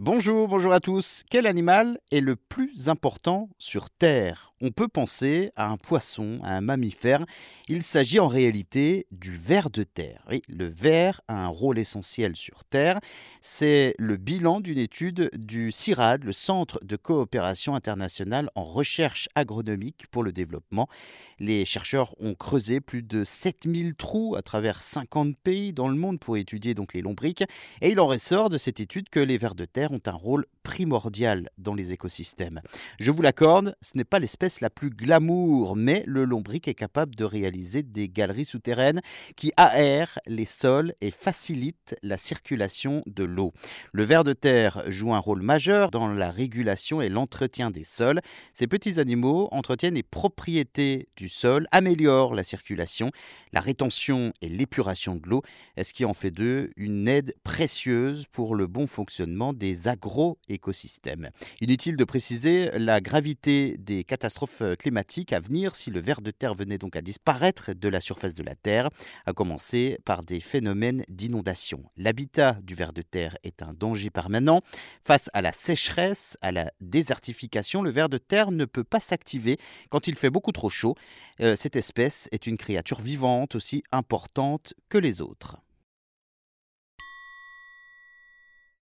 Bonjour, bonjour à tous. Quel animal est le plus important sur Terre? On peut penser à un poisson, à un mammifère. Il s'agit en réalité du ver de terre. Oui, le ver a un rôle essentiel sur Terre. C'est le bilan d'une étude du CIRAD, le Centre de coopération internationale en recherche agronomique pour le développement. Les chercheurs ont creusé plus de 7000 trous à travers 50 pays dans le monde pour étudier donc les lombriques. Et il en ressort de cette étude que les vers de terre ont un rôle primordial dans les écosystèmes. Je vous l'accorde, ce n'est pas l'espèce la plus glamour, mais le lombric est capable de réaliser des galeries souterraines qui aèrent les sols et facilitent la circulation de l'eau. Le ver de terre joue un rôle majeur dans la régulation et l'entretien des sols. Ces petits animaux entretiennent les propriétés du sol, améliorent la circulation, la rétention et l'épuration de l'eau, ce qui en fait d'eux une aide précieuse pour le bon fonctionnement des agro-écosystèmes. Inutile de préciser la gravité des catastrophes climatiques à venir si le ver de terre venait donc à disparaître de la surface de la Terre, à commencer par des phénomènes d'inondation. L'habitat du ver de terre est un danger permanent. Face à la sécheresse, à la désertification, le ver de terre ne peut pas s'activer quand il fait beaucoup trop chaud. Euh, cette espèce est une créature vivante aussi importante que les autres.